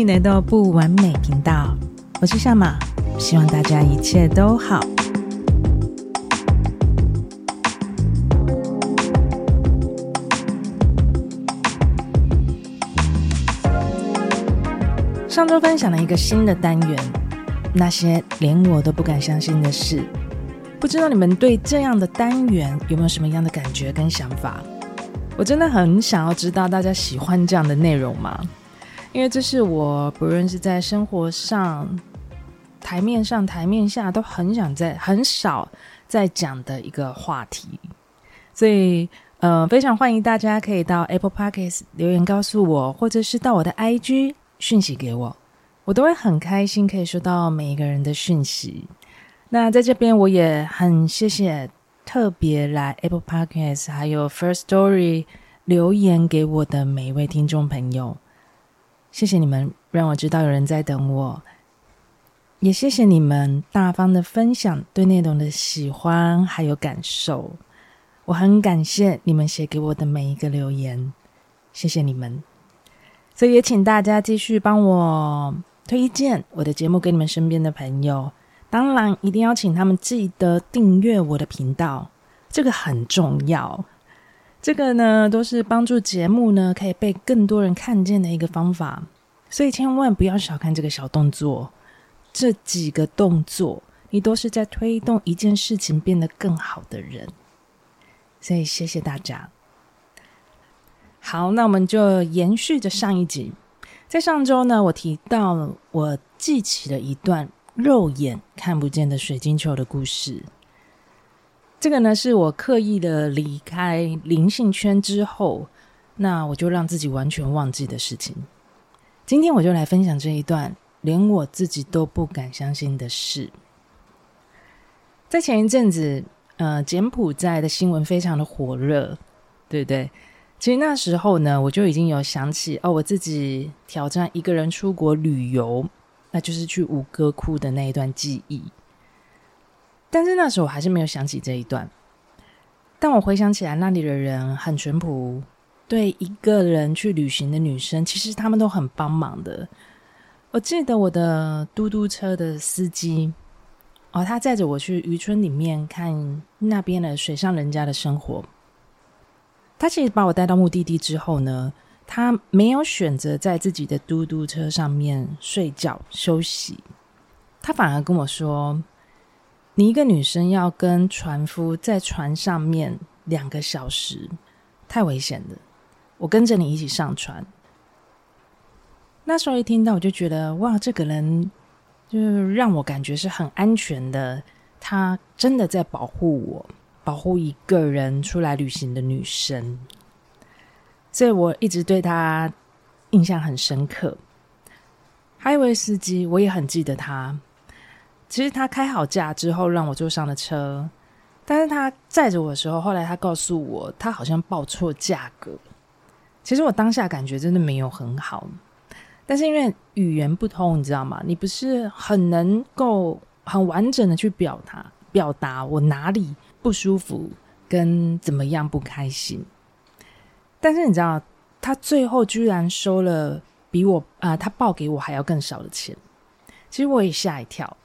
欢迎来到不完美频道，我是夏玛，希望大家一切都好。上周分享了一个新的单元，那些连我都不敢相信的事。不知道你们对这样的单元有没有什么样的感觉跟想法？我真的很想要知道大家喜欢这样的内容吗？因为这是我不论是在生活上、台面上、台面下都很想在很少在讲的一个话题，所以呃，非常欢迎大家可以到 Apple Podcast 留言告诉我，或者是到我的 IG 讯息给我，我都会很开心可以收到每一个人的讯息。那在这边我也很谢谢特别来 Apple Podcast 还有 First Story 留言给我的每一位听众朋友。谢谢你们，让我知道有人在等我。也谢谢你们大方的分享对内容的喜欢还有感受，我很感谢你们写给我的每一个留言，谢谢你们。所以也请大家继续帮我推荐我的节目给你们身边的朋友，当然一定要请他们记得订阅我的频道，这个很重要。这个呢，都是帮助节目呢可以被更多人看见的一个方法，所以千万不要小看这个小动作。这几个动作，你都是在推动一件事情变得更好的人。所以谢谢大家。好，那我们就延续着上一集，在上周呢，我提到我记起了一段肉眼看不见的水晶球的故事。这个呢，是我刻意的离开灵性圈之后，那我就让自己完全忘记的事情。今天我就来分享这一段连我自己都不敢相信的事。在前一阵子，呃，柬埔寨的新闻非常的火热，对不对？其实那时候呢，我就已经有想起哦，我自己挑战一个人出国旅游，那就是去吴哥窟的那一段记忆。但是那时候我还是没有想起这一段，但我回想起来，那里的人很淳朴，对一个人去旅行的女生，其实他们都很帮忙的。我记得我的嘟嘟车的司机，哦，他载着我去渔村里面看那边的水上人家的生活。他其实把我带到目的地之后呢，他没有选择在自己的嘟嘟车上面睡觉休息，他反而跟我说。你一个女生要跟船夫在船上面两个小时，太危险了。我跟着你一起上船。那时候一听到，我就觉得哇，这个人就让我感觉是很安全的。他真的在保护我，保护一个人出来旅行的女生。所以我一直对他印象很深刻。还有一位司机，我也很记得他。其实他开好价之后，让我坐上了车。但是他载着我的时候，后来他告诉我，他好像报错价格。其实我当下感觉真的没有很好，但是因为语言不通，你知道吗？你不是很能够很完整的去表达表达我哪里不舒服跟怎么样不开心。但是你知道，他最后居然收了比我啊、他报给我还要更少的钱。其实我也吓一跳。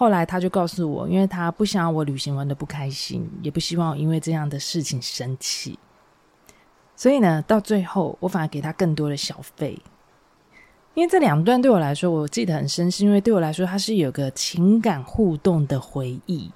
后来他就告诉我，因为他不想要我旅行玩的不开心，也不希望因为这样的事情生气，所以呢，到最后我反而给他更多的小费。因为这两段对我来说，我记得很深，是因为对我来说，它是有个情感互动的回忆，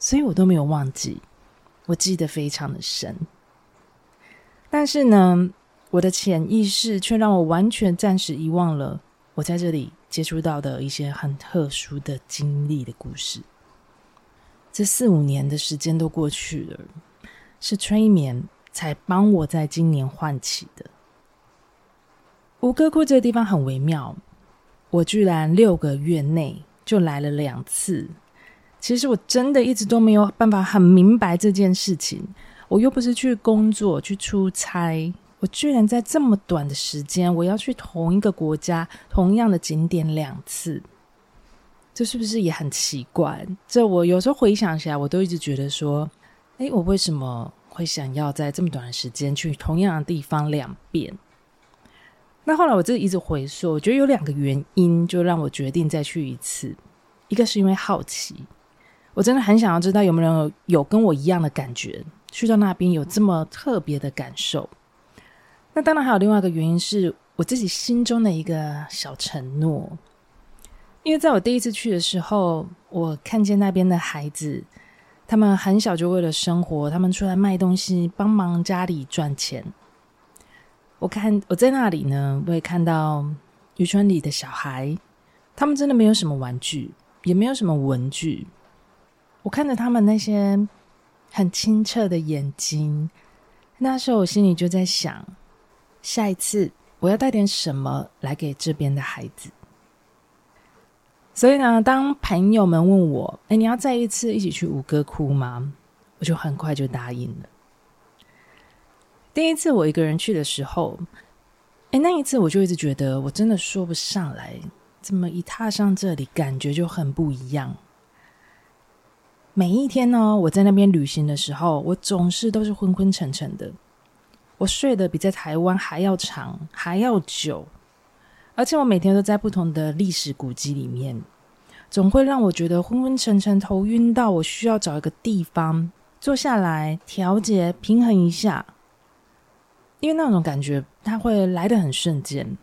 所以我都没有忘记，我记得非常的深。但是呢，我的潜意识却让我完全暂时遗忘了我在这里。接触到的一些很特殊的经历的故事，这四五年的时间都过去了，是催眠才帮我在今年唤起的。吴哥窟这个地方很微妙，我居然六个月内就来了两次。其实我真的一直都没有办法很明白这件事情，我又不是去工作，去出差。我居然在这么短的时间，我要去同一个国家、同样的景点两次，这是不是也很奇怪？这我有时候回想起来，我都一直觉得说，诶，我为什么会想要在这么短的时间去同样的地方两遍？那后来我自己一直回溯，我觉得有两个原因，就让我决定再去一次。一个是因为好奇，我真的很想要知道有没有人有，有跟我一样的感觉，去到那边有这么特别的感受。那当然还有另外一个原因是我自己心中的一个小承诺，因为在我第一次去的时候，我看见那边的孩子，他们很小就为了生活，他们出来卖东西，帮忙家里赚钱。我看我在那里呢，我也看到渔村里的小孩，他们真的没有什么玩具。也没有什么文具，我看着他们那些很清澈的眼睛，那时候我心里就在想，下一次我要带点什么来给这边的孩子。所以呢，当朋友们问我：“哎，你要再一次一起去吴哥窟吗？”我就很快就答应了。第一次我一个人去的时候，哎，那一次我就一直觉得我真的说不上来。怎么一踏上这里，感觉就很不一样。每一天呢，我在那边旅行的时候，我总是都是昏昏沉沉的。我睡得比在台湾还要长，还要久。而且我每天都在不同的历史古迹里面，总会让我觉得昏昏沉沉、头晕到我需要找一个地方坐下来调节、平衡一下。因为那种感觉，它会来得很瞬间。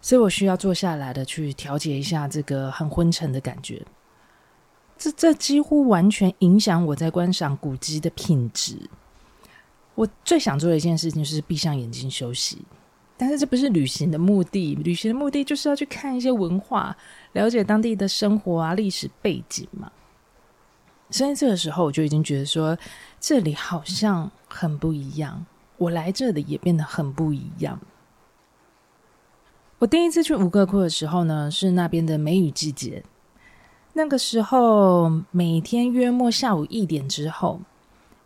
所以我需要坐下来的去调节一下这个很昏沉的感觉，这这几乎完全影响我在观赏古迹的品质。我最想做的一件事情就是闭上眼睛休息，但是这不是旅行的目的，旅行的目的就是要去看一些文化，了解当地的生活啊、历史背景嘛。所以这个时候我就已经觉得说，这里好像很不一样，我来这里也变得很不一样。我第一次去吴哥窟的时候呢，是那边的梅雨季节。那个时候，每天约莫下午一点之后，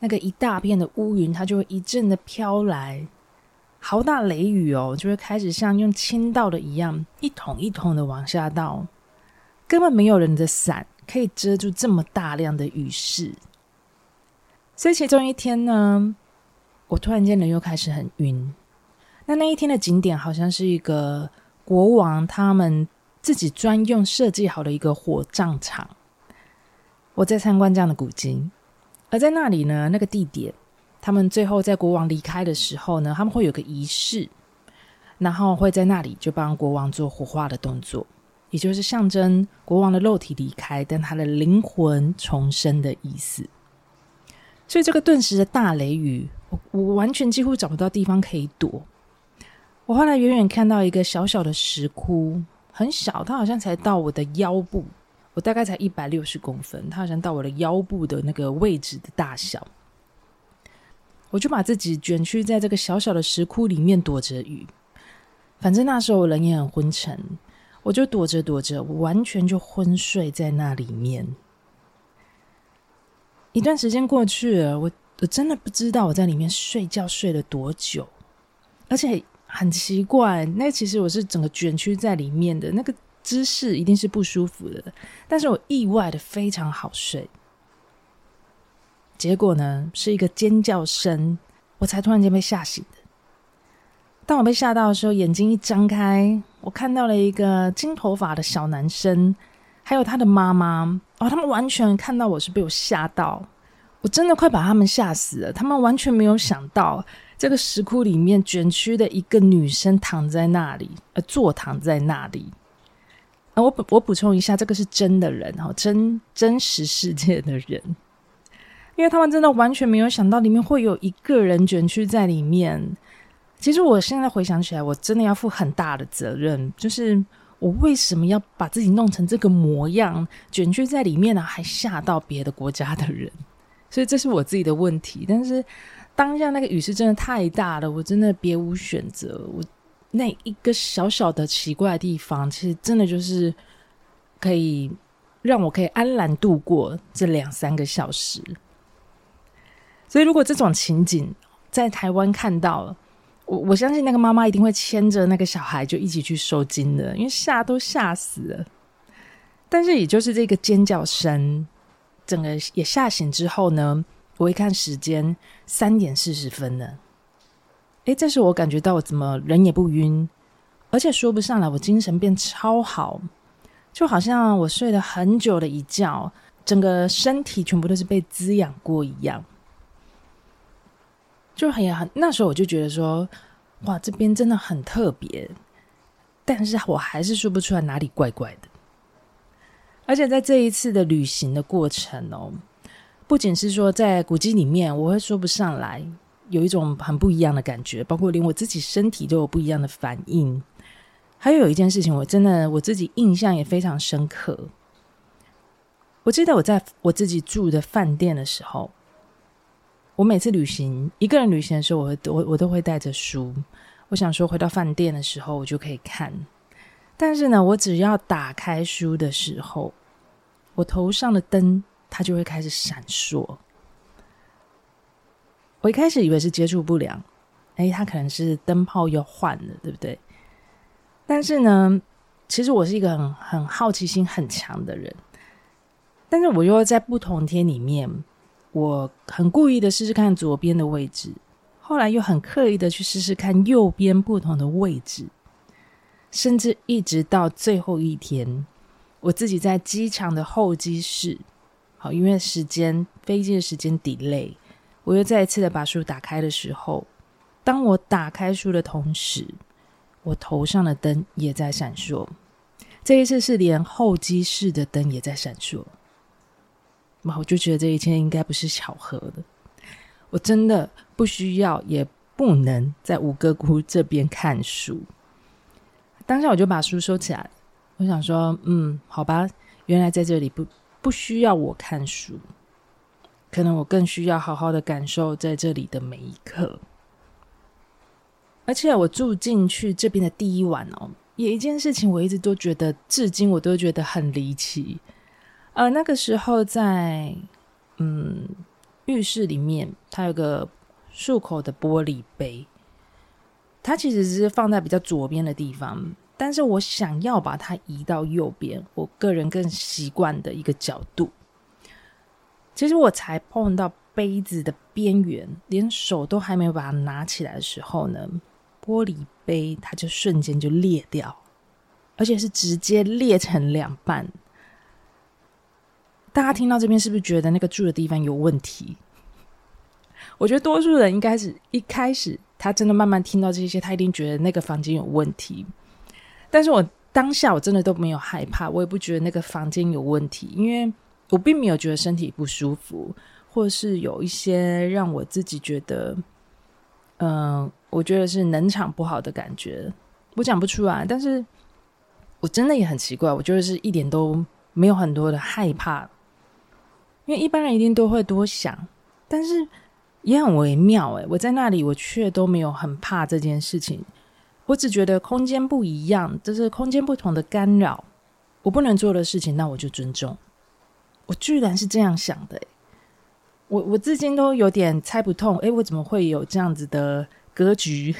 那个一大片的乌云，它就会一阵的飘来，好大雷雨哦，就会开始像用倾倒的一样，一桶一桶的往下倒，根本没有人的伞可以遮住这么大量的雨势。所以其中一天呢，我突然间人又开始很晕。那那一天的景点好像是一个国王他们自己专用设计好的一个火葬场。我在参观这样的古迹，而在那里呢，那个地点，他们最后在国王离开的时候呢，他们会有个仪式，然后会在那里就帮国王做火化的动作，也就是象征国王的肉体离开，但他的灵魂重生的意思。所以这个顿时的大雷雨，我我完全几乎找不到地方可以躲。我后来远远看到一个小小的石窟，很小，它好像才到我的腰部，我大概才一百六十公分，它好像到我的腰部的那个位置的大小。我就把自己卷曲在这个小小的石窟里面躲着雨，反正那时候人也很昏沉，我就躲着躲着，我完全就昏睡在那里面。一段时间过去了，我我真的不知道我在里面睡觉睡了多久，而且。很奇怪，那其实我是整个卷曲在里面的，那个姿势一定是不舒服的。但是我意外的非常好睡。结果呢，是一个尖叫声，我才突然间被吓醒的。当我被吓到的时候，眼睛一张开，我看到了一个金头发的小男生，还有他的妈妈。哦，他们完全看到我是被我吓到，我真的快把他们吓死了。他们完全没有想到。这个石窟里面卷曲的一个女生躺在那里，呃，坐躺在那里。我补我补充一下，这个是真的人哈，真真实世界的人，因为他们真的完全没有想到里面会有一个人卷曲在里面。其实我现在回想起来，我真的要负很大的责任，就是我为什么要把自己弄成这个模样，卷曲在里面呢？还吓到别的国家的人，所以这是我自己的问题，但是。当下那个雨势真的太大了，我真的别无选择。我那一个小小的奇怪的地方，其实真的就是可以让我可以安然度过这两三个小时。所以，如果这种情景在台湾看到了，我我相信那个妈妈一定会牵着那个小孩就一起去收惊的，因为吓都吓死了。但是，也就是这个尖叫声，整个也吓醒之后呢，我一看时间，三点四十分了。诶，这时我感觉到我怎么人也不晕，而且说不上来，我精神变超好，就好像我睡了很久的一觉，整个身体全部都是被滋养过一样。就很很，那时候我就觉得说，哇，这边真的很特别，但是我还是说不出来哪里怪怪的。而且在这一次的旅行的过程哦，不仅是说在古迹里面，我会说不上来，有一种很不一样的感觉，包括连我自己身体都有不一样的反应。还有一件事情，我真的我自己印象也非常深刻。我记得我在我自己住的饭店的时候。我每次旅行，一个人旅行的时候，我我我都会带着书。我想说，回到饭店的时候，我就可以看。但是呢，我只要打开书的时候，我头上的灯它就会开始闪烁。我一开始以为是接触不良，哎，他可能是灯泡又换了，对不对？但是呢，其实我是一个很很好奇心很强的人，但是我又在不同天里面。我很故意的试试看左边的位置，后来又很刻意的去试试看右边不同的位置，甚至一直到最后一天，我自己在机场的候机室，好，因为时间飞机的时间 delay，我又再一次的把书打开的时候，当我打开书的同时，我头上的灯也在闪烁，这一次是连候机室的灯也在闪烁。哇我就觉得这一切应该不是巧合的。我真的不需要，也不能在吴哥窟这边看书。当下我就把书收起来。我想说，嗯，好吧，原来在这里不不需要我看书，可能我更需要好好的感受在这里的每一刻。而且我住进去这边的第一晚哦，有一件事情我一直都觉得，至今我都觉得很离奇。呃，那个时候在嗯浴室里面，它有个漱口的玻璃杯，它其实是放在比较左边的地方，但是我想要把它移到右边，我个人更习惯的一个角度。其实我才碰到杯子的边缘，连手都还没有把它拿起来的时候呢，玻璃杯它就瞬间就裂掉，而且是直接裂成两半。大家听到这边是不是觉得那个住的地方有问题？我觉得多数人应该是一开始他真的慢慢听到这些，他一定觉得那个房间有问题。但是我当下我真的都没有害怕，我也不觉得那个房间有问题，因为我并没有觉得身体不舒服，或是有一些让我自己觉得，嗯、我觉得是能场不好的感觉，我讲不出来。但是我真的也很奇怪，我觉得是一点都没有很多的害怕。因为一般人一定都会多想，但是也很微妙诶，我在那里，我却都没有很怕这件事情。我只觉得空间不一样，就是空间不同的干扰。我不能做的事情，那我就尊重。我居然是这样想的，我我至今都有点猜不透，诶，我怎么会有这样子的格局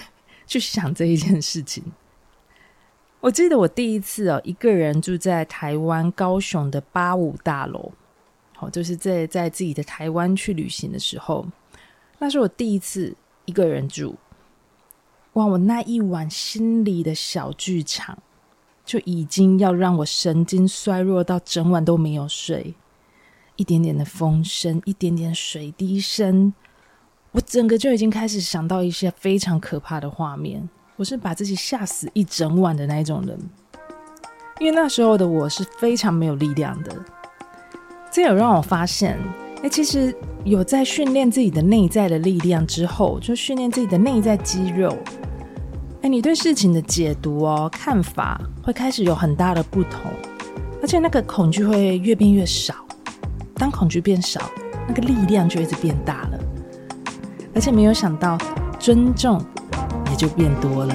去想这一件事情？我记得我第一次哦，一个人住在台湾高雄的八五大楼。哦，就是在在自己的台湾去旅行的时候，那是我第一次一个人住。哇，我那一晚心里的小剧场，就已经要让我神经衰弱到整晚都没有睡。一点点的风声，一点点水滴声，我整个就已经开始想到一些非常可怕的画面。我是把自己吓死一整晚的那一种人，因为那时候的我是非常没有力量的。这有让我发现，哎，其实有在训练自己的内在的力量之后，就训练自己的内在肌肉。哎，你对事情的解读哦，看法会开始有很大的不同，而且那个恐惧会越变越少。当恐惧变少，那个力量就一直变大了。而且没有想到，尊重也就变多了。